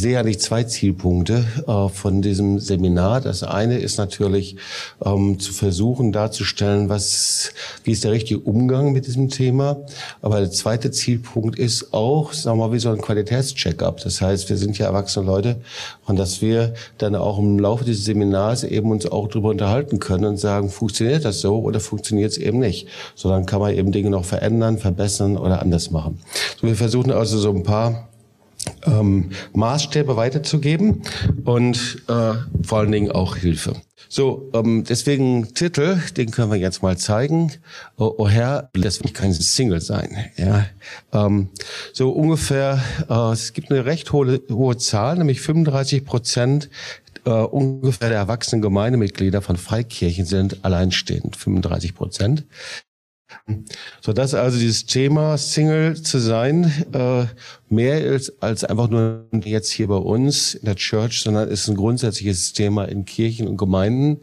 ich sehe eigentlich zwei Zielpunkte äh, von diesem Seminar. Das eine ist natürlich ähm, zu versuchen darzustellen, was, wie ist der richtige Umgang mit diesem Thema. Aber der zweite Zielpunkt ist auch, sagen wir mal, wie so ein Qualitätscheck-up. Das heißt, wir sind ja erwachsene Leute und dass wir dann auch im Laufe dieses Seminars eben uns auch darüber unterhalten können und sagen, funktioniert das so oder funktioniert es eben nicht. So dann kann man eben Dinge noch verändern, verbessern oder anders machen. So, wir versuchen also so ein paar ähm, Maßstäbe weiterzugeben und äh, vor allen Dingen auch Hilfe. So, ähm, deswegen Titel, den können wir jetzt mal zeigen. Oh, oh Herr, das will kein Single sein. Ja, ähm, so ungefähr. Äh, es gibt eine recht hohe, hohe Zahl, nämlich 35 Prozent äh, ungefähr der erwachsenen Gemeindemitglieder von Freikirchen sind alleinstehend, 35 Prozent. So dass also dieses Thema Single zu sein äh, mehr ist als einfach nur jetzt hier bei uns in der Church, sondern ist ein grundsätzliches Thema in Kirchen und Gemeinden.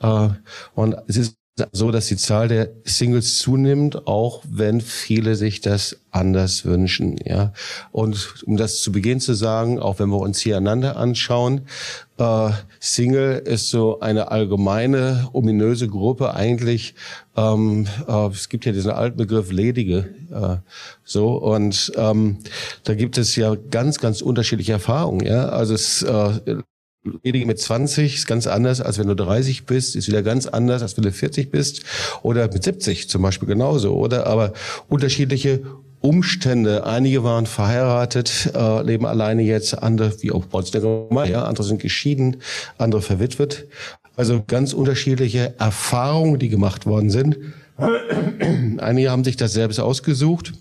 Äh, und es ist so, dass die Zahl der Singles zunimmt, auch wenn viele sich das anders wünschen. Ja, und um das zu Beginn zu sagen, auch wenn wir uns hier einander anschauen, äh, Single ist so eine allgemeine ominöse Gruppe eigentlich. Ähm, äh, es gibt ja diesen alten Begriff Ledige, äh, so und ähm, da gibt es ja ganz, ganz unterschiedliche Erfahrungen. Ja, also es Ledige mit 20 ist ganz anders, als wenn du 30 bist, ist wieder ganz anders, als wenn du 40 bist. Oder mit 70 zum Beispiel genauso. Oder aber unterschiedliche Umstände. Einige waren verheiratet, äh, leben alleine jetzt, andere, wie auch bei ja, andere sind geschieden, andere verwitwet. Also ganz unterschiedliche Erfahrungen, die gemacht worden sind. Einige haben sich das selbst ausgesucht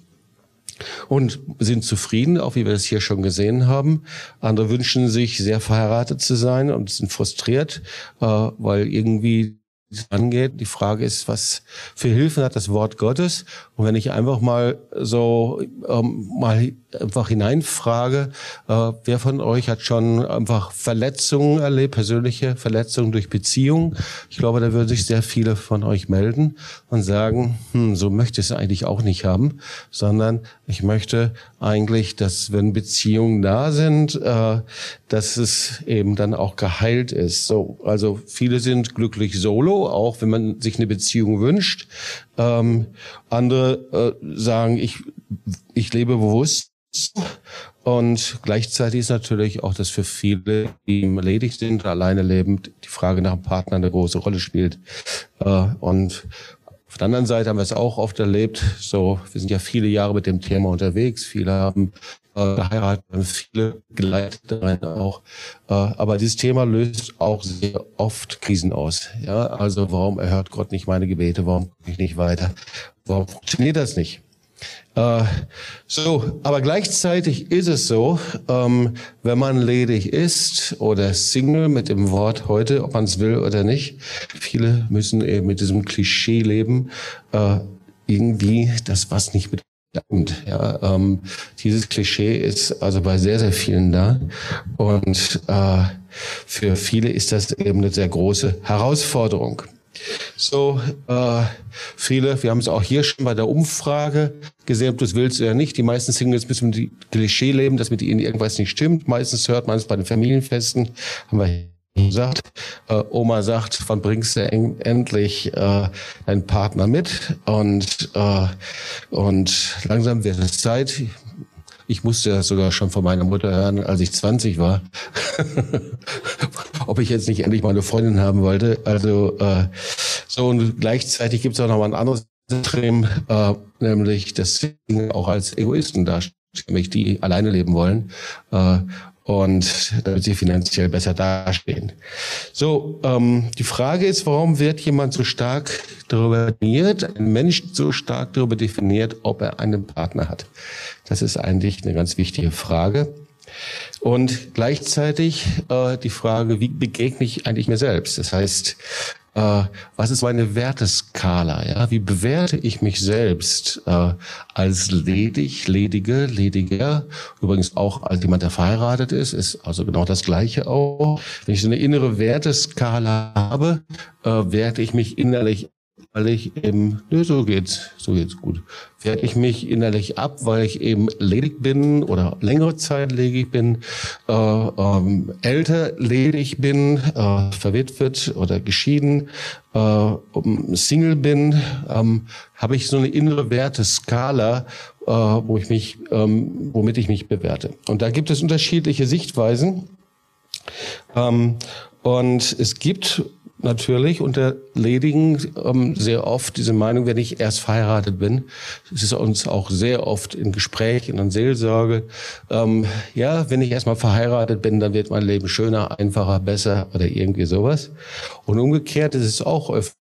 und sind zufrieden, auch wie wir das hier schon gesehen haben. Andere wünschen sich, sehr verheiratet zu sein und sind frustriert, äh, weil irgendwie angeht. Die Frage ist, was für Hilfen hat das Wort Gottes? Und wenn ich einfach mal so ähm, mal einfach hineinfrage, äh, wer von euch hat schon einfach Verletzungen erlebt, persönliche Verletzungen durch Beziehungen? Ich glaube, da würden sich sehr viele von euch melden und sagen, hm, so möchte ich es eigentlich auch nicht haben, sondern ich möchte eigentlich, dass wenn Beziehungen da sind, äh, dass es eben dann auch geheilt ist. So, also viele sind glücklich solo, auch wenn man sich eine Beziehung wünscht. Ähm, andere äh, sagen, ich, ich lebe bewusst. Und gleichzeitig ist natürlich auch, dass für viele, die ledig sind, alleine leben, die Frage nach einem Partner eine große Rolle spielt. Äh, und auf der anderen Seite haben wir es auch oft erlebt, so, wir sind ja viele Jahre mit dem Thema unterwegs, viele haben äh, geheiratet, viele geleitet auch. Äh, aber dieses Thema löst auch sehr oft Krisen aus. Ja, also warum erhört Gott nicht meine Gebete? Warum komme ich nicht weiter? Warum funktioniert das nicht? Äh, so, aber gleichzeitig ist es so, ähm, wenn man ledig ist oder Single mit dem Wort heute, ob man es will oder nicht, viele müssen eben mit diesem Klischee leben, äh, irgendwie das was nicht mit und ja, ähm, dieses Klischee ist also bei sehr, sehr vielen da. Und äh, für viele ist das eben eine sehr große Herausforderung. So, äh, viele, wir haben es auch hier schon bei der Umfrage gesehen, ob du es willst oder nicht. Die meisten Singles müssen mit dem Klischee leben, dass mit ihnen irgendwas nicht stimmt. Meistens hört man es bei den Familienfesten, haben wir gesagt, äh, Oma sagt, wann bringst du endlich äh, einen Partner mit? Und, äh, und langsam wird es Zeit. Ich musste das sogar schon von meiner Mutter hören, als ich 20 war. Ob ich jetzt nicht endlich mal eine Freundin haben wollte. Also äh, so und gleichzeitig gibt es auch noch mal ein anderes Extrem, äh, nämlich das auch als Egoisten darstellen, nämlich die alleine leben wollen. Äh, und damit sie finanziell besser dastehen. So, ähm, die Frage ist, warum wird jemand so stark darüber definiert, ein Mensch so stark darüber definiert, ob er einen Partner hat? Das ist eigentlich eine ganz wichtige Frage. Und gleichzeitig äh, die Frage, wie begegne ich eigentlich mir selbst? Das heißt, äh, was ist meine Werteskala? Ja? Wie bewerte ich mich selbst äh, als ledig, ledige, lediger? Übrigens auch als jemand, der verheiratet ist, ist also genau das Gleiche auch. Wenn ich so eine innere Werteskala habe, äh, werte ich mich innerlich weil ich eben, ne, so geht's, so geht's gut. Werde ich mich innerlich ab, weil ich eben ledig bin oder längere Zeit ledig bin, äh, ähm, älter ledig bin, äh, verwitwet oder geschieden, äh, Single bin, ähm, habe ich so eine innere Werteskala, äh, wo ich mich, ähm, womit ich mich bewerte. Und da gibt es unterschiedliche Sichtweisen. Ähm, und es gibt natürlich unter Ledigen ähm, sehr oft diese Meinung, wenn ich erst verheiratet bin. Es ist uns auch sehr oft in Gesprächen und Seelsorge. Ähm, ja, wenn ich erstmal verheiratet bin, dann wird mein Leben schöner, einfacher, besser oder irgendwie sowas. Und umgekehrt ist es auch öfter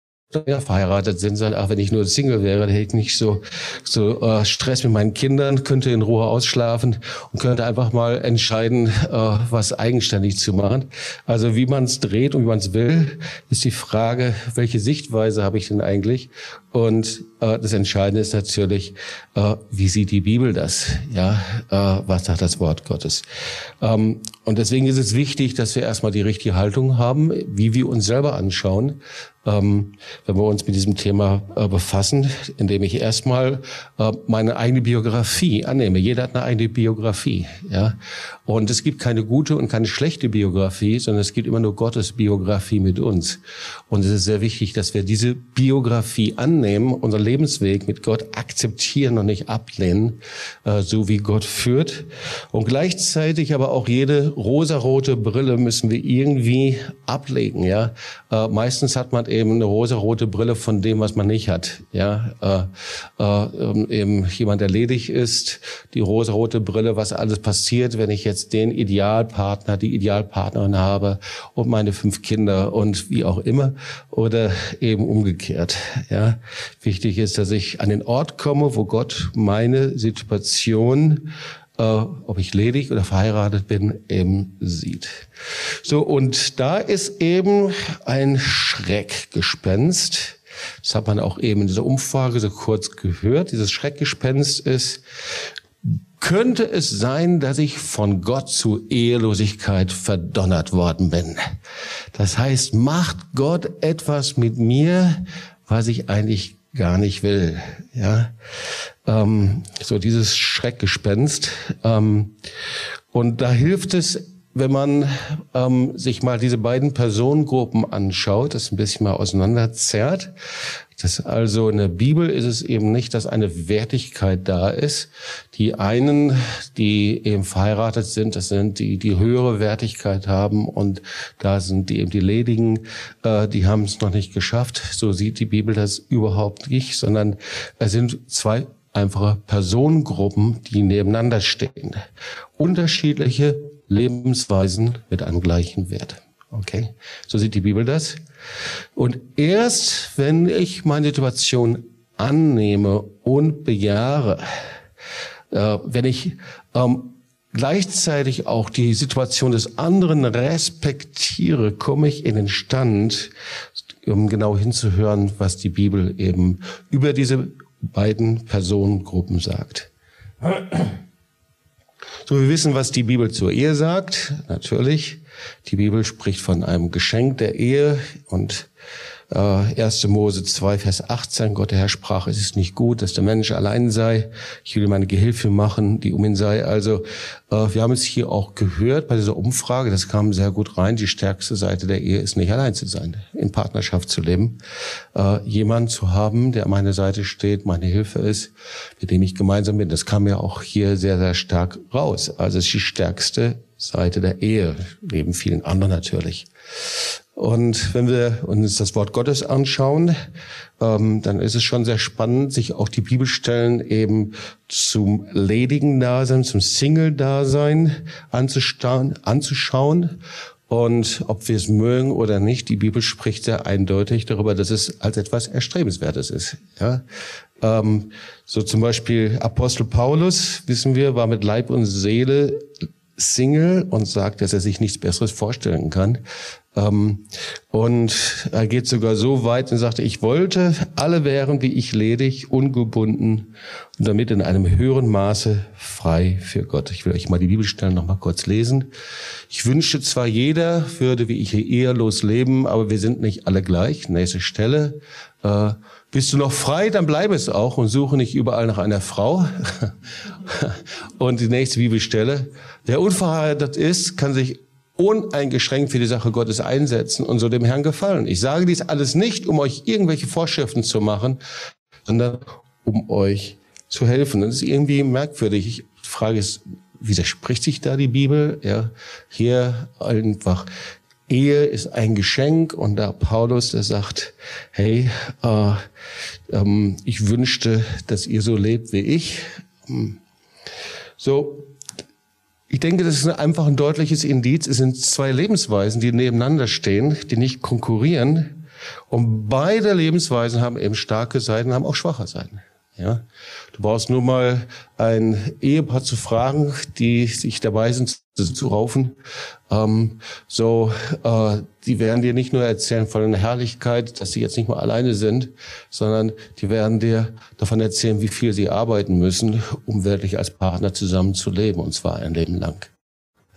ja, verheiratet sind, sagen, ach, wenn ich nur Single wäre, dann hätte ich nicht so, so äh, Stress mit meinen Kindern, könnte in Ruhe ausschlafen und könnte einfach mal entscheiden, äh, was eigenständig zu machen. Also wie man es dreht und wie man es will, ist die Frage, welche Sichtweise habe ich denn eigentlich? Und äh, das Entscheidende ist natürlich, äh, wie sieht die Bibel das? Ja, äh, was sagt das Wort Gottes? Ähm, und deswegen ist es wichtig, dass wir erstmal die richtige Haltung haben, wie wir uns selber anschauen, ähm, wenn wir uns mit diesem Thema äh, befassen, indem ich erstmal äh, meine eigene Biografie annehme. Jeder hat eine eigene Biografie, ja. Und es gibt keine gute und keine schlechte Biografie, sondern es gibt immer nur Gottes Biografie mit uns. Und es ist sehr wichtig, dass wir diese Biografie annehmen, unseren Lebensweg mit Gott akzeptieren und nicht ablehnen, äh, so wie Gott führt. Und gleichzeitig aber auch jede rosarote Brille müssen wir irgendwie ablegen, ja. Äh, meistens hat man eben eine rosarote Brille von dem, was man nicht hat. Ja, äh, äh, eben jemand, der ledig ist, die rosarote Brille, was alles passiert, wenn ich jetzt den Idealpartner, die Idealpartnerin habe und meine fünf Kinder und wie auch immer oder eben umgekehrt. Ja, wichtig ist, dass ich an den Ort komme, wo Gott meine Situation äh, ob ich ledig oder verheiratet bin, eben sieht. So, und da ist eben ein Schreckgespenst. Das hat man auch eben in dieser Umfrage so kurz gehört. Dieses Schreckgespenst ist, könnte es sein, dass ich von Gott zu Ehelosigkeit verdonnert worden bin. Das heißt, macht Gott etwas mit mir, was ich eigentlich gar nicht will. Ja, ähm, so dieses Schreckgespenst. Ähm, und da hilft es, wenn man ähm, sich mal diese beiden Personengruppen anschaut, das ein bisschen mal auseinanderzerrt. Das also in der Bibel ist es eben nicht, dass eine Wertigkeit da ist. Die einen, die eben verheiratet sind, das sind die, die höhere Wertigkeit haben und da sind die eben die Ledigen, äh, die haben es noch nicht geschafft. So sieht die Bibel das überhaupt nicht, sondern es sind zwei einfache Personengruppen, die nebeneinander stehen. Unterschiedliche Lebensweisen mit einem gleichen Wert. Okay? So sieht die Bibel das. Und erst wenn ich meine Situation annehme und bejahre, äh, wenn ich ähm, gleichzeitig auch die Situation des anderen respektiere, komme ich in den Stand, um genau hinzuhören, was die Bibel eben über diese beiden Personengruppen sagt. So, wir wissen, was die Bibel zur Ehe sagt, natürlich. Die Bibel spricht von einem Geschenk der Ehe und äh, 1. Mose 2, Vers 18, Gott der Herr sprach, es ist nicht gut, dass der Mensch allein sei. Ich will meine Gehilfe machen, die um ihn sei. Also äh, wir haben es hier auch gehört bei dieser Umfrage, das kam sehr gut rein. Die stärkste Seite der Ehe ist nicht allein zu sein, in Partnerschaft zu leben. Äh, jemand zu haben, der an meiner Seite steht, meine Hilfe ist, mit dem ich gemeinsam bin. Das kam ja auch hier sehr, sehr stark raus. Also es ist die stärkste Seite der Ehe, neben vielen anderen natürlich. Und wenn wir uns das Wort Gottes anschauen, ähm, dann ist es schon sehr spannend, sich auch die Bibelstellen eben zum ledigen Dasein, zum Single-Dasein anzuschauen. Und ob wir es mögen oder nicht, die Bibel spricht sehr eindeutig darüber, dass es als etwas Erstrebenswertes ist. Ja? Ähm, so zum Beispiel Apostel Paulus, wissen wir, war mit Leib und Seele Single und sagt, dass er sich nichts Besseres vorstellen kann, und er geht sogar so weit und sagte, ich wollte, alle wären wie ich ledig, ungebunden und damit in einem höheren Maße frei für Gott. Ich will euch mal die Bibelstellen noch mal kurz lesen. Ich wünschte zwar jeder würde wie ich ehelos leben, aber wir sind nicht alle gleich. Nächste Stelle. Äh, bist du noch frei, dann bleibe es auch und suche nicht überall nach einer Frau. und die nächste Bibelstelle. Wer unverheiratet ist, kann sich uneingeschränkt für die Sache Gottes einsetzen und so dem Herrn gefallen. Ich sage dies alles nicht, um euch irgendwelche Vorschriften zu machen, sondern um euch zu helfen. Das ist irgendwie merkwürdig. Ich frage es, widerspricht sich da die Bibel? Ja, hier einfach Ehe ist ein Geschenk und da Paulus, der sagt, hey, äh, ähm, ich wünschte, dass ihr so lebt wie ich. Hm. So, ich denke, das ist einfach ein deutliches Indiz. Es sind zwei Lebensweisen, die nebeneinander stehen, die nicht konkurrieren. Und beide Lebensweisen haben eben starke Seiten, haben auch schwache Seiten. Ja, du brauchst nur mal ein Ehepaar zu fragen, die sich dabei sind zu raufen. Ähm, so, äh, die werden dir nicht nur erzählen von der Herrlichkeit, dass sie jetzt nicht mehr alleine sind, sondern die werden dir davon erzählen, wie viel sie arbeiten müssen, um wirklich als Partner zusammen zu leben, und zwar ein Leben lang.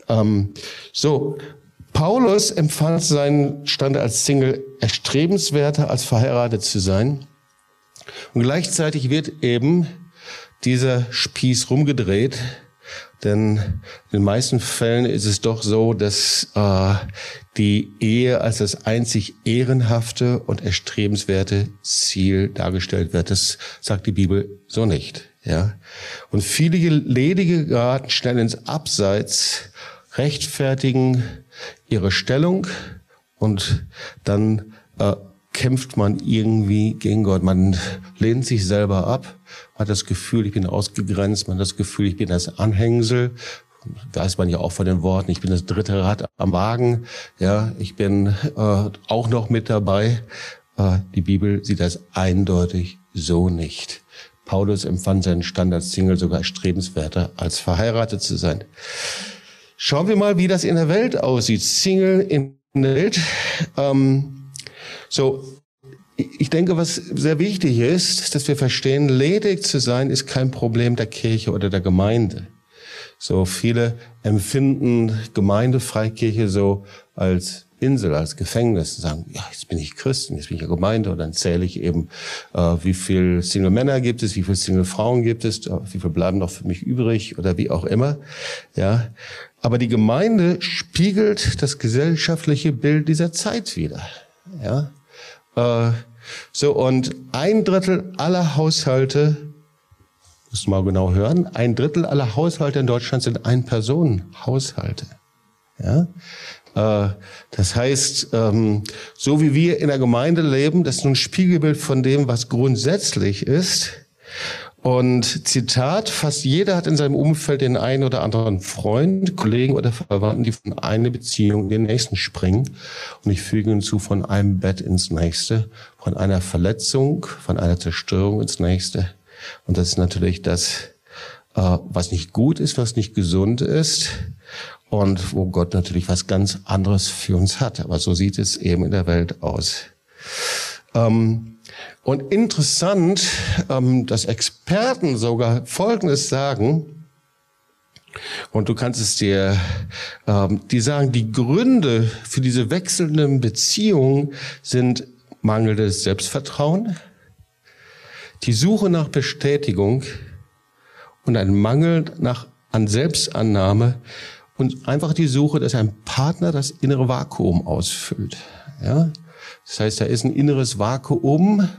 Ähm, so, Paulus empfand seinen Stand als Single erstrebenswerter, als verheiratet zu sein. Und gleichzeitig wird eben dieser Spieß rumgedreht, denn in den meisten Fällen ist es doch so, dass äh, die Ehe als das einzig ehrenhafte und erstrebenswerte Ziel dargestellt wird. Das sagt die Bibel so nicht. Ja, und viele Ledige geraten schnell ins Abseits, rechtfertigen ihre Stellung und dann äh, kämpft man irgendwie gegen Gott. Man lehnt sich selber ab, hat das Gefühl, ich bin ausgegrenzt, man hat das Gefühl, ich bin das Anhängsel. Weiß man ja auch von den Worten, ich bin das dritte Rad am Wagen, ja, ich bin äh, auch noch mit dabei. Äh, die Bibel sieht das eindeutig so nicht. Paulus empfand seinen Stand als Single sogar erstrebenswerter, als verheiratet zu sein. Schauen wir mal, wie das in der Welt aussieht. Single in der Welt. Ähm, so, ich denke, was sehr wichtig ist, dass wir verstehen, ledig zu sein ist kein Problem der Kirche oder der Gemeinde. So viele empfinden Gemeindefreikirche so als Insel, als Gefängnis und sagen, ja, jetzt bin ich Christen, jetzt bin ich ja Gemeinde und dann zähle ich eben, äh, wie viel Single Männer gibt es, wie viel Single Frauen gibt es, äh, wie viel bleiben noch für mich übrig oder wie auch immer. Ja, aber die Gemeinde spiegelt das gesellschaftliche Bild dieser Zeit wieder. Ja, äh, so, und ein Drittel aller Haushalte, muss mal genau hören, ein Drittel aller Haushalte in Deutschland sind Ein-Personen-Haushalte. Ja? Äh, das heißt, ähm, so wie wir in der Gemeinde leben, das ist nun ein Spiegelbild von dem, was grundsätzlich ist. Und Zitat, fast jeder hat in seinem Umfeld den einen oder anderen Freund, Kollegen oder Verwandten, die von einer Beziehung in den nächsten springen. Und ich füge hinzu, von einem Bett ins nächste, von einer Verletzung, von einer Zerstörung ins nächste. Und das ist natürlich das, äh, was nicht gut ist, was nicht gesund ist und wo Gott natürlich was ganz anderes für uns hat. Aber so sieht es eben in der Welt aus. Ähm, und interessant, ähm, dass Experten sogar Folgendes sagen, und du kannst es dir, ähm, die sagen, die Gründe für diese wechselnden Beziehungen sind mangelndes Selbstvertrauen, die Suche nach Bestätigung und ein Mangel nach, an Selbstannahme und einfach die Suche, dass ein Partner das innere Vakuum ausfüllt. Ja? Das heißt, da ist ein inneres Vakuum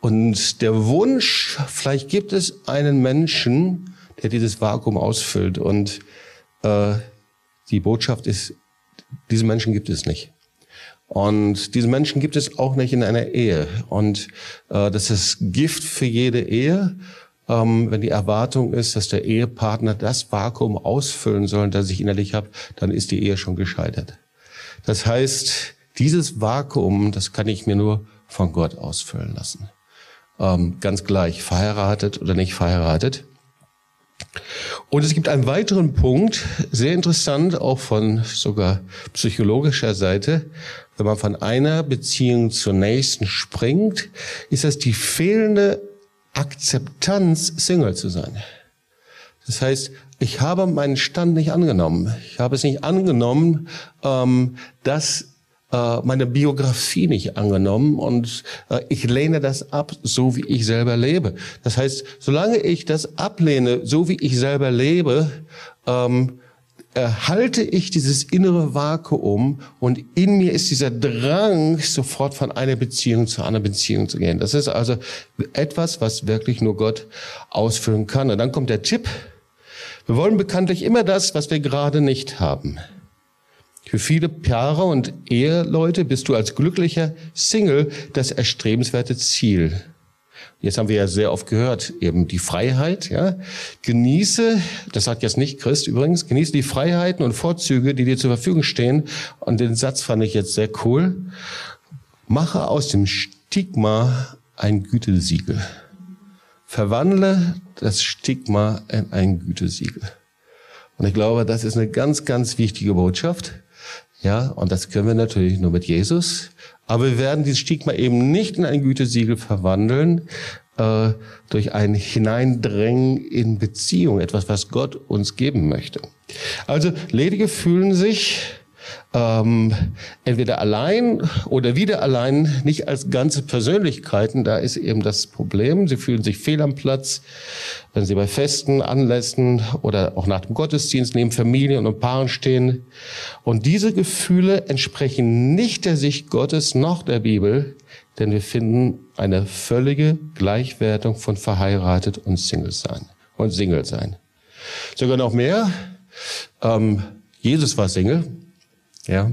und der Wunsch, vielleicht gibt es einen Menschen, der dieses Vakuum ausfüllt. Und äh, die Botschaft ist, diese Menschen gibt es nicht. Und diese Menschen gibt es auch nicht in einer Ehe. Und äh, das ist Gift für jede Ehe, ähm, wenn die Erwartung ist, dass der Ehepartner das Vakuum ausfüllen soll, das ich innerlich habe, dann ist die Ehe schon gescheitert. Das heißt, dieses Vakuum, das kann ich mir nur von Gott ausfüllen lassen. Ähm, ganz gleich, verheiratet oder nicht verheiratet. Und es gibt einen weiteren Punkt, sehr interessant, auch von sogar psychologischer Seite. Wenn man von einer Beziehung zur nächsten springt, ist das die fehlende Akzeptanz, Single zu sein. Das heißt, ich habe meinen Stand nicht angenommen. Ich habe es nicht angenommen, ähm, dass äh, meine Biografie nicht angenommen und äh, ich lehne das ab, so wie ich selber lebe. Das heißt, solange ich das ablehne, so wie ich selber lebe, ähm, erhalte ich dieses innere Vakuum und in mir ist dieser Drang, sofort von einer Beziehung zu einer Beziehung zu gehen. Das ist also etwas, was wirklich nur Gott ausfüllen kann. Und dann kommt der Tipp. Wir wollen bekanntlich immer das, was wir gerade nicht haben. Für viele Paare und Eheleute bist du als glücklicher Single das erstrebenswerte Ziel. Jetzt haben wir ja sehr oft gehört, eben die Freiheit, ja. Genieße, das sagt jetzt nicht Christ übrigens, genieße die Freiheiten und Vorzüge, die dir zur Verfügung stehen. Und den Satz fand ich jetzt sehr cool. Mache aus dem Stigma ein Gütesiegel. Verwandle das Stigma in ein Gütesiegel. Und ich glaube, das ist eine ganz, ganz wichtige Botschaft. Ja, und das können wir natürlich nur mit Jesus. Aber wir werden dieses Stigma eben nicht in ein Gütesiegel verwandeln äh, durch ein Hineindrängen in Beziehung, etwas, was Gott uns geben möchte. Also Ledige fühlen sich ähm, entweder allein oder wieder allein, nicht als ganze Persönlichkeiten. Da ist eben das Problem. Sie fühlen sich fehl am Platz, wenn sie bei Festen, Anlässen oder auch nach dem Gottesdienst neben Familien und Paaren stehen. Und diese Gefühle entsprechen nicht der Sicht Gottes noch der Bibel, denn wir finden eine völlige Gleichwertung von verheiratet und Single sein und Single sein. Sogar noch mehr. Ähm, Jesus war Single. Ja.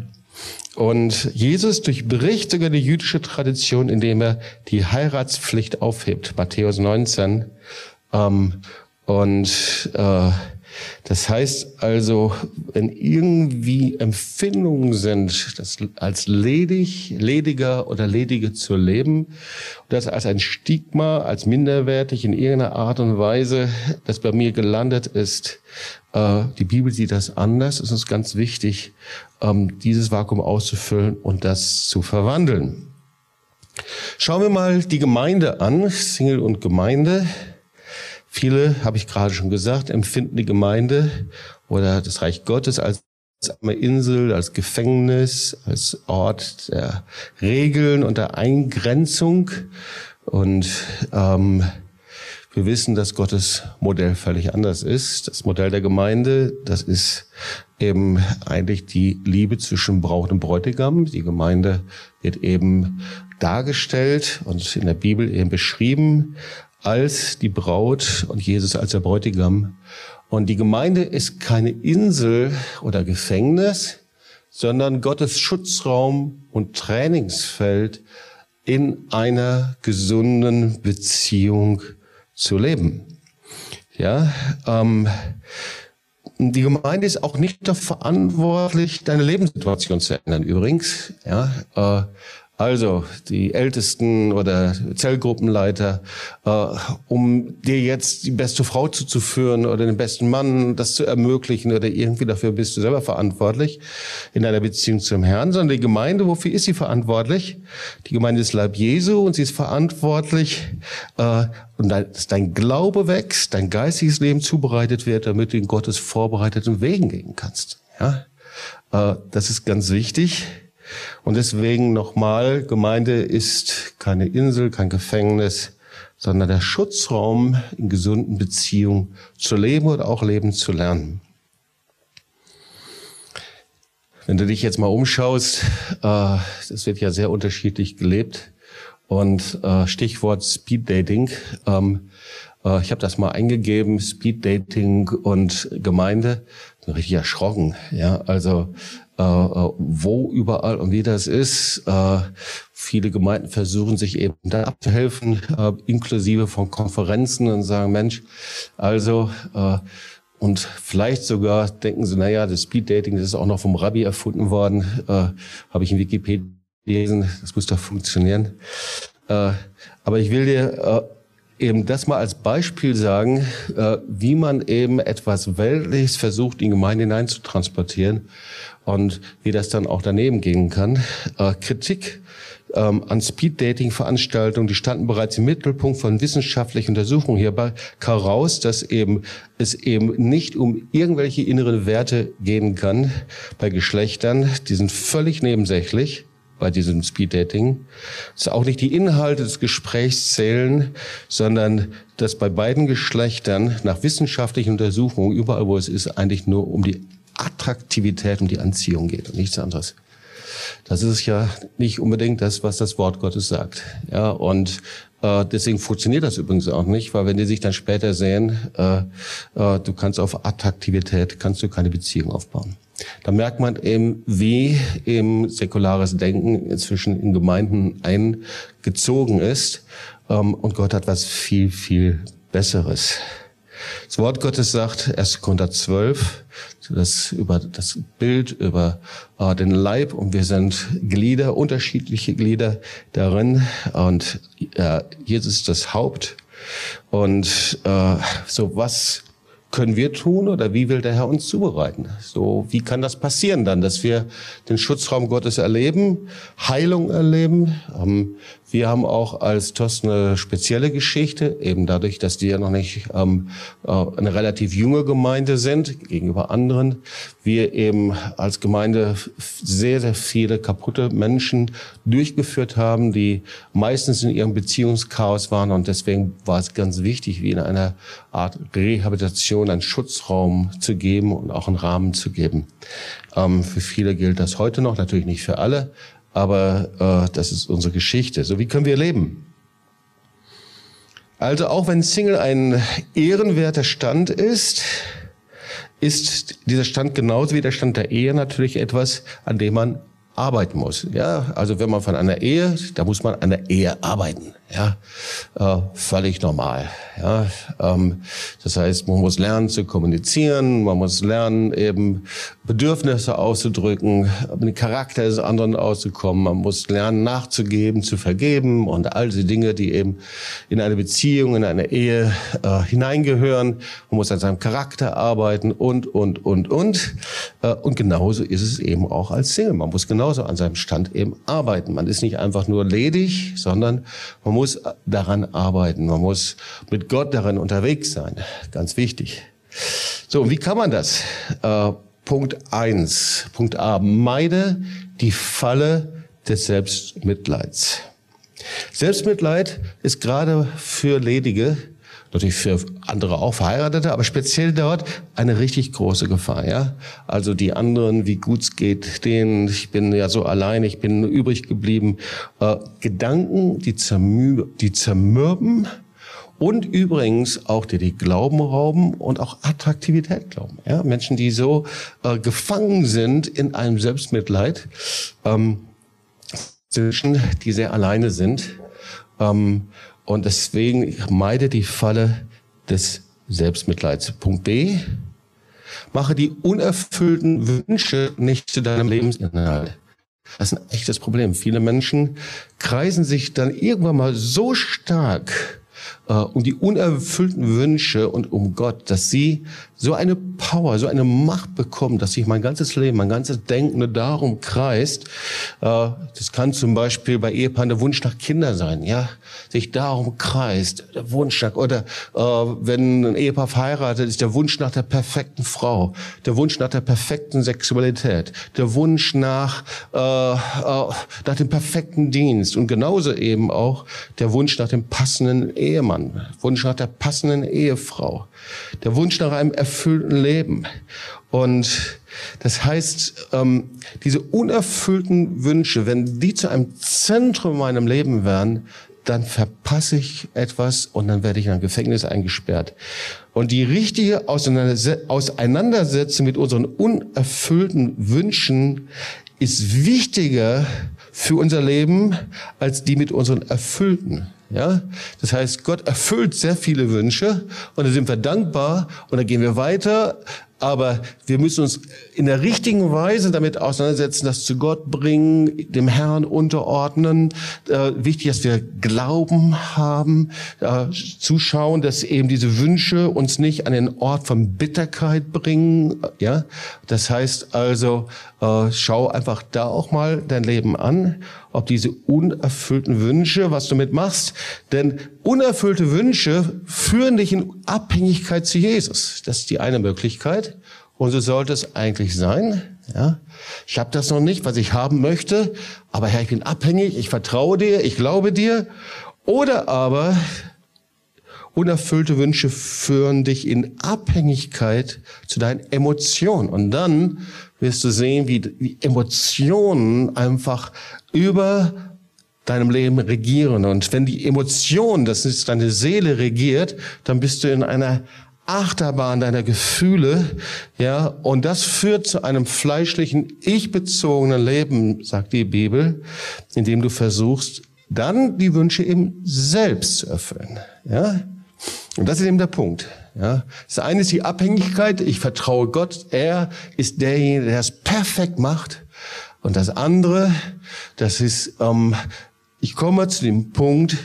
Und Jesus durchbricht sogar die jüdische Tradition, indem er die Heiratspflicht aufhebt. Matthäus 19. Ähm, und äh, das heißt also, wenn irgendwie Empfindungen sind, das als ledig, lediger oder ledige zu leben, das als ein Stigma, als minderwertig in irgendeiner Art und Weise, das bei mir gelandet ist, äh, die Bibel sieht das anders. Es ist ganz wichtig, ähm, dieses Vakuum auszufüllen und das zu verwandeln. Schauen wir mal die Gemeinde an, Single und Gemeinde. Viele, habe ich gerade schon gesagt, empfinden die Gemeinde oder das Reich Gottes als eine Insel, als Gefängnis, als Ort der Regeln und der Eingrenzung. Und ähm, wir wissen, dass Gottes Modell völlig anders ist. Das Modell der Gemeinde, das ist eben eigentlich die Liebe zwischen Braut und Bräutigam. Die Gemeinde wird eben dargestellt und in der Bibel eben beschrieben als die Braut und Jesus als der Bräutigam. Und die Gemeinde ist keine Insel oder Gefängnis, sondern Gottes Schutzraum und Trainingsfeld in einer gesunden Beziehung zu leben. Ja, ähm, die Gemeinde ist auch nicht dafür verantwortlich, deine Lebenssituation zu ändern. Übrigens, ja, äh, also die Ältesten oder Zellgruppenleiter, äh, um dir jetzt die beste Frau zuzuführen oder den besten Mann, das zu ermöglichen oder irgendwie dafür bist du selber verantwortlich in deiner Beziehung zum Herrn, sondern die Gemeinde, wofür ist sie verantwortlich? Die Gemeinde ist Leib Jesu und sie ist verantwortlich, äh, und dass dein Glaube wächst, dein geistiges Leben zubereitet wird, damit du in Gottes vorbereiteten Wegen gehen kannst. Ja, äh, das ist ganz wichtig. Und deswegen nochmal, Gemeinde ist keine Insel, kein Gefängnis, sondern der Schutzraum in gesunden Beziehungen zu leben oder auch leben zu lernen. Wenn du dich jetzt mal umschaust, äh, das wird ja sehr unterschiedlich gelebt. Und äh, Stichwort Speed Dating. Ähm, äh, ich habe das mal eingegeben, Speed Dating und Gemeinde. Richtig erschrocken. Ja, also äh, äh, wo überall und wie das ist. Äh, viele Gemeinden versuchen sich eben da abzuhelfen, äh, inklusive von Konferenzen und sagen, Mensch, also äh, und vielleicht sogar denken sie, naja, das Speed Dating, das ist auch noch vom Rabbi erfunden worden, äh, habe ich in Wikipedia gelesen, das muss doch funktionieren. Aber ich will dir eben das mal als Beispiel sagen, äh, wie man eben etwas Weltliches versucht, in Gemeinde hineinzutransportieren und wie das dann auch daneben gehen kann. Äh, Kritik ähm, an Speed-Dating-Veranstaltungen, die standen bereits im Mittelpunkt von wissenschaftlichen Untersuchungen. Hierbei kam raus, dass eben es eben nicht um irgendwelche inneren Werte gehen kann bei Geschlechtern. Die sind völlig nebensächlich bei diesem Speed-Dating. Ist auch nicht die Inhalte des Gesprächs zählen, sondern dass bei beiden Geschlechtern nach wissenschaftlichen Untersuchungen, überall wo es ist, eigentlich nur um die Attraktivität, um die Anziehung geht und nichts anderes. Das ist ja nicht unbedingt das, was das Wort Gottes sagt. Ja, und äh, deswegen funktioniert das übrigens auch nicht, weil wenn die sich dann später sehen, äh, äh, du kannst auf Attraktivität, kannst du keine Beziehung aufbauen. Da merkt man eben, wie eben säkulares Denken inzwischen in Gemeinden eingezogen ist. Ähm, und Gott hat was viel, viel Besseres. Das Wort Gottes sagt, 1. Korinther 12, das über das Bild, über äh, den Leib und wir sind Glieder, unterschiedliche Glieder darin und äh, Jesus ist das Haupt. Und äh, so was können wir tun oder wie will der Herr uns zubereiten? So, wie kann das passieren dann, dass wir den Schutzraum Gottes erleben, Heilung erleben? Ähm, wir haben auch als TOS eine spezielle Geschichte, eben dadurch, dass die ja noch nicht ähm, äh, eine relativ junge Gemeinde sind gegenüber anderen. Wir eben als Gemeinde sehr, sehr viele kaputte Menschen durchgeführt haben, die meistens in ihrem Beziehungschaos waren. Und deswegen war es ganz wichtig, wie in einer Art Rehabilitation einen Schutzraum zu geben und auch einen Rahmen zu geben. Ähm, für viele gilt das heute noch, natürlich nicht für alle, aber äh, das ist unsere Geschichte. So, wie können wir leben? Also auch wenn Single ein ehrenwerter Stand ist, ist dieser Stand genauso wie der Stand der Ehe natürlich etwas, an dem man arbeiten muss. Ja, also wenn man von einer Ehe, da muss man an der Ehe arbeiten. Ja, äh, völlig normal. Ja, ähm, das heißt, man muss lernen zu kommunizieren, man muss lernen eben Bedürfnisse auszudrücken, den Charakter des anderen auszukommen, man muss lernen nachzugeben, zu vergeben und all diese Dinge, die eben in eine Beziehung, in eine Ehe äh, hineingehören. Man muss an seinem Charakter arbeiten und und und und äh, und genauso ist es eben auch als Single. Man muss genauso an seinem Stand eben arbeiten. Man ist nicht einfach nur ledig, sondern man muss muss daran arbeiten. Man muss mit Gott darin unterwegs sein. Ganz wichtig. So, wie kann man das? Äh, Punkt eins, Punkt A. Meide die Falle des Selbstmitleids. Selbstmitleid ist gerade für Ledige natürlich für andere auch Verheiratete, aber speziell dort eine richtig große Gefahr. Ja, also die anderen, wie gut's geht, denen ich bin ja so allein, ich bin übrig geblieben. Äh, Gedanken, die, zermü die zermürben und übrigens auch die die Glauben rauben und auch Attraktivität glauben. Ja, Menschen, die so äh, gefangen sind in einem Selbstmitleid, ähm, Menschen, die sehr alleine sind. Ähm, und deswegen meide die Falle des Selbstmitleids. Punkt B. Mache die unerfüllten Wünsche nicht zu deinem Lebensinhalt. Das ist ein echtes Problem. Viele Menschen kreisen sich dann irgendwann mal so stark äh, um die unerfüllten Wünsche und um Gott, dass sie so eine Power, so eine Macht bekommen, dass sich mein ganzes Leben, mein ganzes Denken nur darum kreist. Äh, das kann zum Beispiel bei Ehepaaren der Wunsch nach Kindern sein, ja, sich darum kreist, der Wunsch nach, oder äh, wenn ein Ehepaar verheiratet ist, der Wunsch nach der perfekten Frau, der Wunsch nach der perfekten Sexualität, der Wunsch nach, äh, nach dem perfekten Dienst. Und genauso eben auch der Wunsch nach dem passenden Ehemann, Wunsch nach der passenden Ehefrau, der Wunsch nach einem erfüllten Leben. Und das heißt, ähm, diese unerfüllten Wünsche, wenn die zu einem Zentrum in meinem Leben werden, dann verpasse ich etwas und dann werde ich in ein Gefängnis eingesperrt. Und die richtige Auseinandersetzung mit unseren unerfüllten Wünschen ist wichtiger für unser Leben als die mit unseren erfüllten. Ja, das heißt, Gott erfüllt sehr viele Wünsche und da sind wir dankbar und dann gehen wir weiter. aber wir müssen uns in der richtigen Weise damit auseinandersetzen, das zu Gott bringen, dem Herrn unterordnen. Äh, wichtig, dass wir Glauben haben, äh, zuschauen, dass eben diese Wünsche uns nicht an den Ort von Bitterkeit bringen. Ja, das heißt also, äh, schau einfach da auch mal dein Leben an ob diese unerfüllten Wünsche, was du mitmachst. Denn unerfüllte Wünsche führen dich in Abhängigkeit zu Jesus. Das ist die eine Möglichkeit. Und so sollte es eigentlich sein. Ja, ich habe das noch nicht, was ich haben möchte, aber Herr, ich bin abhängig, ich vertraue dir, ich glaube dir. Oder aber unerfüllte Wünsche führen dich in Abhängigkeit zu deinen Emotionen. Und dann wirst du sehen, wie die Emotionen einfach über deinem Leben regieren. Und wenn die Emotion, das ist deine Seele regiert, dann bist du in einer Achterbahn deiner Gefühle, ja, und das führt zu einem fleischlichen, ich-bezogenen Leben, sagt die Bibel, in dem du versuchst, dann die Wünsche eben selbst zu erfüllen, ja. Und das ist eben der Punkt. Ja, das eine ist die Abhängigkeit. Ich vertraue Gott. Er ist derjenige, der es perfekt macht. Und das andere, das ist, ähm, ich komme zu dem Punkt,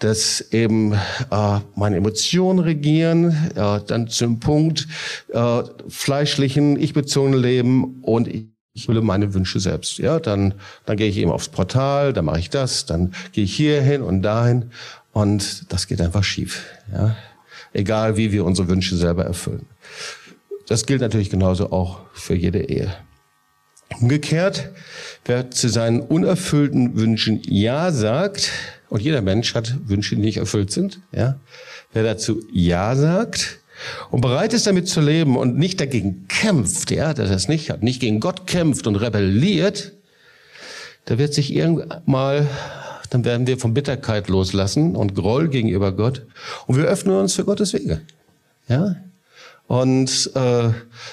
dass eben äh, meine Emotionen regieren, äh, dann zum Punkt äh, fleischlichen, ich-bezogenen Leben und ich ich will meine Wünsche selbst. Ja, dann, dann gehe ich eben aufs Portal, dann mache ich das, dann gehe ich hier hin und dahin und das geht einfach schief. Ja egal wie wir unsere Wünsche selber erfüllen. Das gilt natürlich genauso auch für jede Ehe. Umgekehrt, wer zu seinen unerfüllten Wünschen Ja sagt, und jeder Mensch hat Wünsche, die nicht erfüllt sind, ja, wer dazu Ja sagt und bereit ist, damit zu leben und nicht dagegen kämpft, ja, der das nicht hat, nicht gegen Gott kämpft und rebelliert, der wird sich irgendwann mal dann werden wir von Bitterkeit loslassen und Groll gegenüber Gott und wir öffnen uns für Gottes Wege. Ja? Und äh,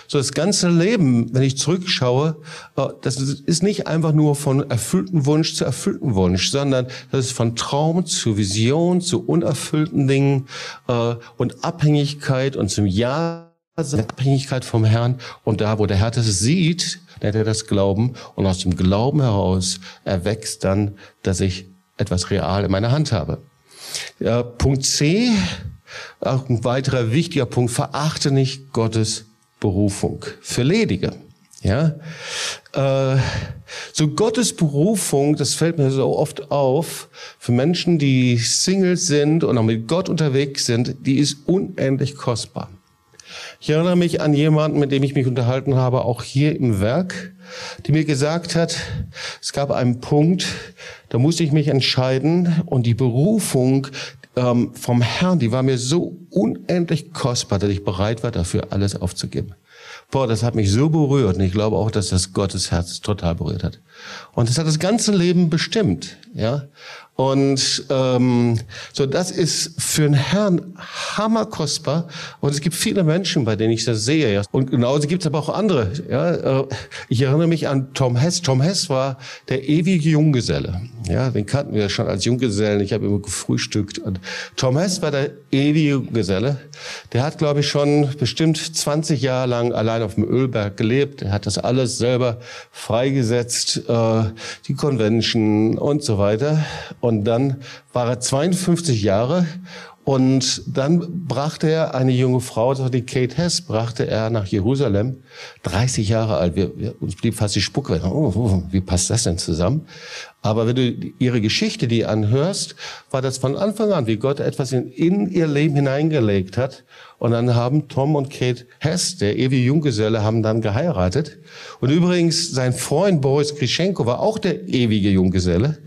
so das ganze Leben, wenn ich zurückschaue, äh, das ist nicht einfach nur von erfüllten Wunsch zu erfüllten Wunsch, sondern das ist von Traum zu Vision, zu unerfüllten Dingen äh, und Abhängigkeit und zum Ja Abhängigkeit vom Herrn. Und da, wo der Herr das sieht, nennt er das Glauben. Und aus dem Glauben heraus erwächst dann, dass ich etwas real in meiner Hand habe. Ja, Punkt C, auch ein weiterer wichtiger Punkt, verachte nicht Gottes Berufung für Ledige. Ja, äh, so Gottes Berufung, das fällt mir so oft auf, für Menschen, die Single sind und auch mit Gott unterwegs sind, die ist unendlich kostbar. Ich erinnere mich an jemanden, mit dem ich mich unterhalten habe, auch hier im Werk, die mir gesagt hat, es gab einen Punkt, da musste ich mich entscheiden und die Berufung ähm, vom Herrn, die war mir so unendlich kostbar, dass ich bereit war, dafür alles aufzugeben. Boah, das hat mich so berührt und ich glaube auch, dass das Gottes Herz total berührt hat. Und das hat das ganze Leben bestimmt, ja. Und ähm, so, das ist für den Herrn hammerkostbar. Und es gibt viele Menschen, bei denen ich das sehe. Ja. Und genauso gibt es aber auch andere. Ja. Äh, ich erinnere mich an Tom Hess. Tom Hess war der ewige Junggeselle. Ja, den kannten wir schon als Junggesellen. Ich habe immer gefrühstückt. Und Tom Hess war der ewige Junggeselle. Der hat, glaube ich, schon bestimmt 20 Jahre lang allein auf dem Ölberg gelebt. Er hat das alles selber freigesetzt, äh, die Convention und so weiter. Und dann war er 52 Jahre und dann brachte er eine junge Frau, die Kate Hess, brachte er nach Jerusalem, 30 Jahre alt. Wir, wir, uns blieb fast die Spucke. Oh, oh, wie passt das denn zusammen? Aber wenn du ihre Geschichte, die anhörst, war das von Anfang an, wie Gott etwas in, in ihr Leben hineingelegt hat. Und dann haben Tom und Kate Hess, der ewige Junggeselle, haben dann geheiratet. Und übrigens, sein Freund Boris Grischenko war auch der ewige Junggeselle.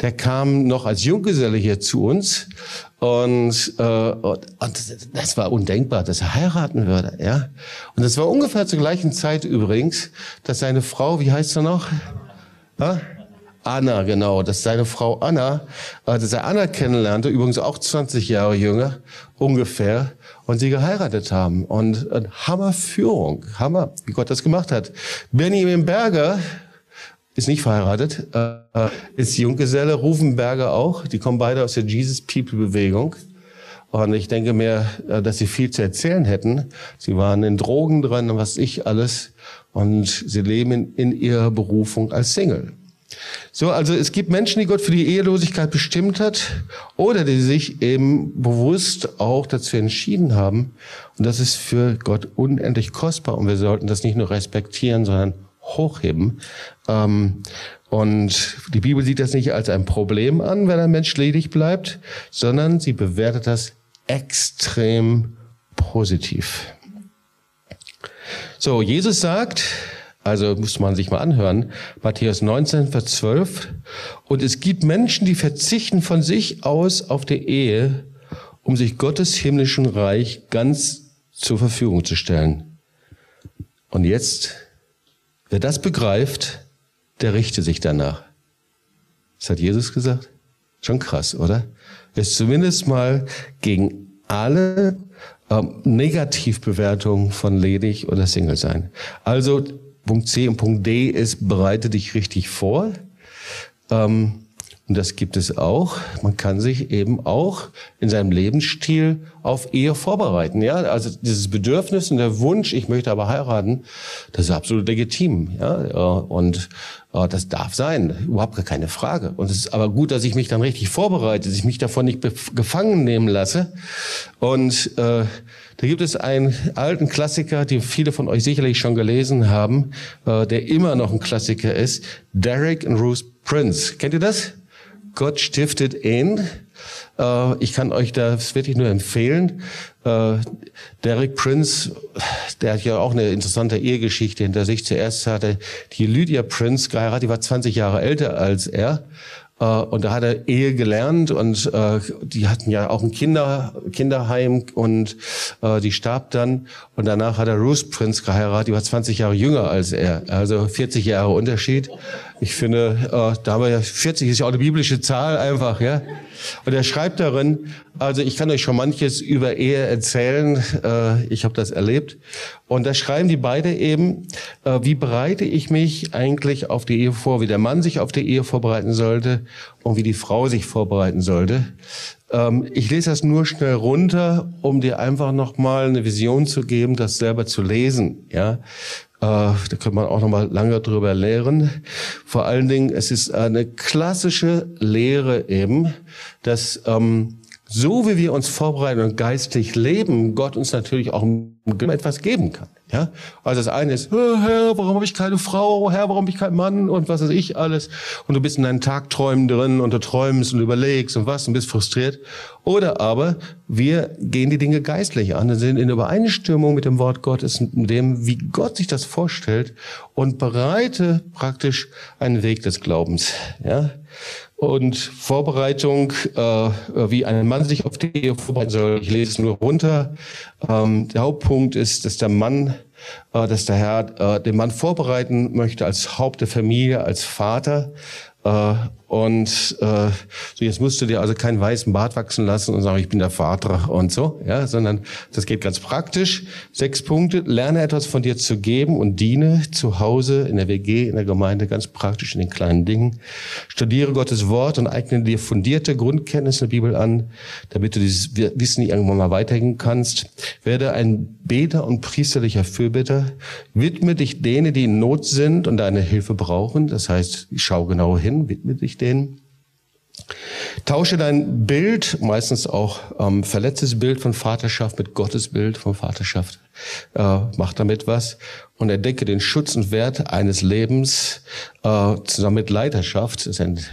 Der kam noch als Junggeselle hier zu uns. Und, äh, und das war undenkbar, dass er heiraten würde. Ja? Und das war ungefähr zur gleichen Zeit übrigens, dass seine Frau, wie heißt er noch? Ja? Anna, genau, dass seine Frau Anna, äh, dass er Anna kennenlernte, übrigens auch 20 Jahre jünger, ungefähr, und sie geheiratet haben. Und äh, Hammerführung, Hammer, wie Gott das gemacht hat. Benjamin Berger ist nicht verheiratet, äh, ist Junggeselle, Rufen Berger auch, die kommen beide aus der Jesus People Bewegung. Und ich denke mir, äh, dass sie viel zu erzählen hätten. Sie waren in Drogen drin und was ich alles. Und sie leben in ihrer Berufung als Single. So, also es gibt Menschen, die Gott für die Ehelosigkeit bestimmt hat oder die sich eben bewusst auch dazu entschieden haben. Und das ist für Gott unendlich kostbar und wir sollten das nicht nur respektieren, sondern hochheben. Ähm, und die Bibel sieht das nicht als ein Problem an, wenn ein Mensch ledig bleibt, sondern sie bewertet das extrem positiv. So, Jesus sagt, also muss man sich mal anhören, Matthäus 19, Vers 12, und es gibt Menschen, die verzichten von sich aus auf die Ehe, um sich Gottes himmlischen Reich ganz zur Verfügung zu stellen. Und jetzt, wer das begreift, der richte sich danach. Das hat Jesus gesagt. Schon krass, oder? Ist zumindest mal gegen alle ähm, Negativbewertungen von ledig oder Single sein. Also Punkt C und Punkt D ist, bereite dich richtig vor. Ähm, und das gibt es auch. Man kann sich eben auch in seinem Lebensstil auf Ehe vorbereiten. Ja, also dieses Bedürfnis und der Wunsch, ich möchte aber heiraten, das ist absolut legitim. Ja, und äh, das darf sein, überhaupt keine Frage. Und es ist aber gut, dass ich mich dann richtig vorbereite, dass ich mich davon nicht gefangen nehmen lasse. Und äh, da gibt es einen alten Klassiker, den viele von euch sicherlich schon gelesen haben, äh, der immer noch ein Klassiker ist, Derek and Ruth Prince. Kennt ihr das? Gott stiftet ihn. Äh, ich kann euch das wirklich nur empfehlen. Äh, Derek Prince, der hat ja auch eine interessante Ehegeschichte hinter sich. Zuerst hatte die Lydia Prince geheiratet, die war 20 Jahre älter als er. Äh, und da hat er Ehe gelernt und äh, die hatten ja auch ein Kinder, Kinderheim und äh, die starb dann. Und danach hat er Ruth Prince geheiratet, die war 20 Jahre jünger als er. Also 40 Jahre Unterschied. Ich finde, äh, da haben wir ja 40 ist ja auch eine biblische Zahl einfach, ja. Und er schreibt darin, also ich kann euch schon manches über Ehe erzählen, äh, ich habe das erlebt. Und da schreiben die beide eben, äh, wie bereite ich mich eigentlich auf die Ehe vor, wie der Mann sich auf die Ehe vorbereiten sollte und wie die Frau sich vorbereiten sollte. Ähm, ich lese das nur schnell runter, um dir einfach nochmal eine Vision zu geben, das selber zu lesen. Ja, da könnte man auch noch mal lange drüber lehren. Vor allen Dingen, es ist eine klassische Lehre eben, dass ähm, so wie wir uns vorbereiten und geistlich leben, Gott uns natürlich auch etwas geben kann. Ja, also das eine ist, oh, Herr, warum habe ich keine Frau? Herr, warum habe ich keinen Mann? Und was weiß ich alles. Und du bist in deinen Tagträumen drin und du träumst und überlegst und was und bist frustriert. Oder aber wir gehen die Dinge geistlich an und sind in Übereinstimmung mit dem Wort Gottes, mit dem, wie Gott sich das vorstellt und bereite praktisch einen Weg des Glaubens. Ja, und Vorbereitung, äh, wie ein Mann sich auf die Ehe vorbereiten soll. Ich lese es nur runter. Ähm, der Hauptpunkt ist, dass der Mann, äh, dass der Herr äh, den Mann vorbereiten möchte als Haupt der Familie, als Vater. Äh, und äh, so jetzt musst du dir also keinen weißen Bart wachsen lassen und sagen, ich bin der Vater und so, ja, sondern das geht ganz praktisch. Sechs Punkte: Lerne etwas von dir zu geben und diene zu Hause in der WG, in der Gemeinde, ganz praktisch in den kleinen Dingen. Studiere Gottes Wort und eigne dir fundierte Grundkenntnisse der Bibel an, damit du dieses Wissen irgendwann mal weitergeben kannst. Werde ein Beter und priesterlicher Fürbitter. Widme dich denen, die in Not sind und deine Hilfe brauchen. Das heißt, schau genau hin, widme dich ich den. Tausche dein Bild, meistens auch ähm, verletztes Bild von Vaterschaft mit Gottes Bild von Vaterschaft. Äh, mach damit was und entdecke den Schutz und Wert eines Lebens äh, zusammen mit Leiterschaft.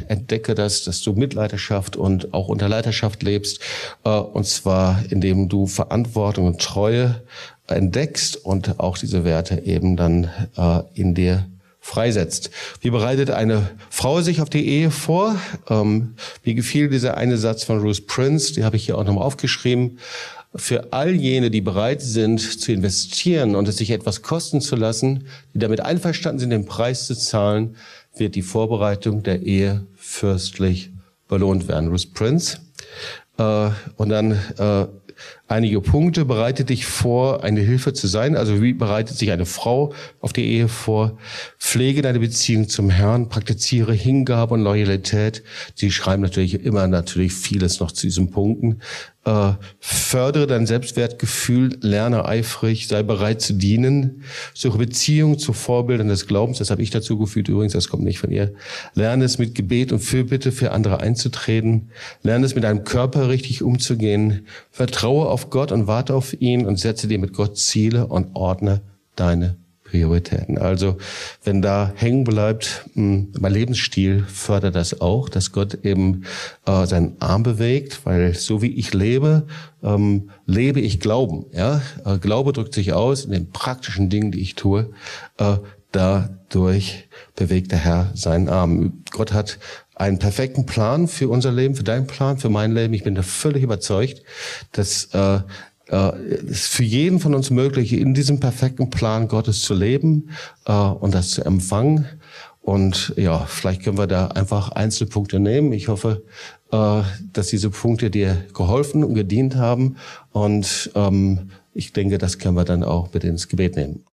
Entdecke das, dass du mit Leiterschaft und auch unter Leiterschaft lebst. Äh, und zwar, indem du Verantwortung und Treue entdeckst und auch diese Werte eben dann äh, in dir freisetzt. Wie bereitet eine Frau sich auf die Ehe vor? Ähm, wie gefiel dieser eine Satz von Ruth Prince? Die habe ich hier auch nochmal aufgeschrieben. Für all jene, die bereit sind zu investieren und es sich etwas kosten zu lassen, die damit einverstanden sind, den Preis zu zahlen, wird die Vorbereitung der Ehe fürstlich belohnt werden. Ruth Prince. Äh, und dann äh, einige Punkte. Bereite dich vor, eine Hilfe zu sein. Also wie bereitet sich eine Frau auf die Ehe vor? Pflege deine Beziehung zum Herrn, praktiziere Hingabe und Loyalität. Sie schreiben natürlich immer natürlich vieles noch zu diesen Punkten. Äh, fördere dein Selbstwertgefühl, lerne eifrig, sei bereit zu dienen, suche Beziehungen zu Vorbildern des Glaubens, das habe ich dazu gefühlt übrigens, das kommt nicht von ihr. Lerne es mit Gebet und Fürbitte für andere einzutreten, lerne es mit deinem Körper richtig umzugehen, vertraue auf Gott und warte auf ihn und setze dir mit Gott Ziele und ordne deine Prioritäten. Also wenn da hängen bleibt, hm, mein Lebensstil fördert das auch, dass Gott eben äh, seinen Arm bewegt, weil so wie ich lebe, ähm, lebe ich Glauben. Ja, äh, Glaube drückt sich aus in den praktischen Dingen, die ich tue. Äh, dadurch bewegt der Herr seinen Arm. Gott hat einen perfekten Plan für unser Leben, für deinen Plan, für mein Leben. Ich bin da völlig überzeugt, dass äh, äh, es für jeden von uns möglich, in diesem perfekten Plan Gottes zu leben äh, und das zu empfangen. Und ja, vielleicht können wir da einfach Einzelpunkte nehmen. Ich hoffe, äh, dass diese Punkte dir geholfen und gedient haben. Und ähm, ich denke, das können wir dann auch mit ins Gebet nehmen.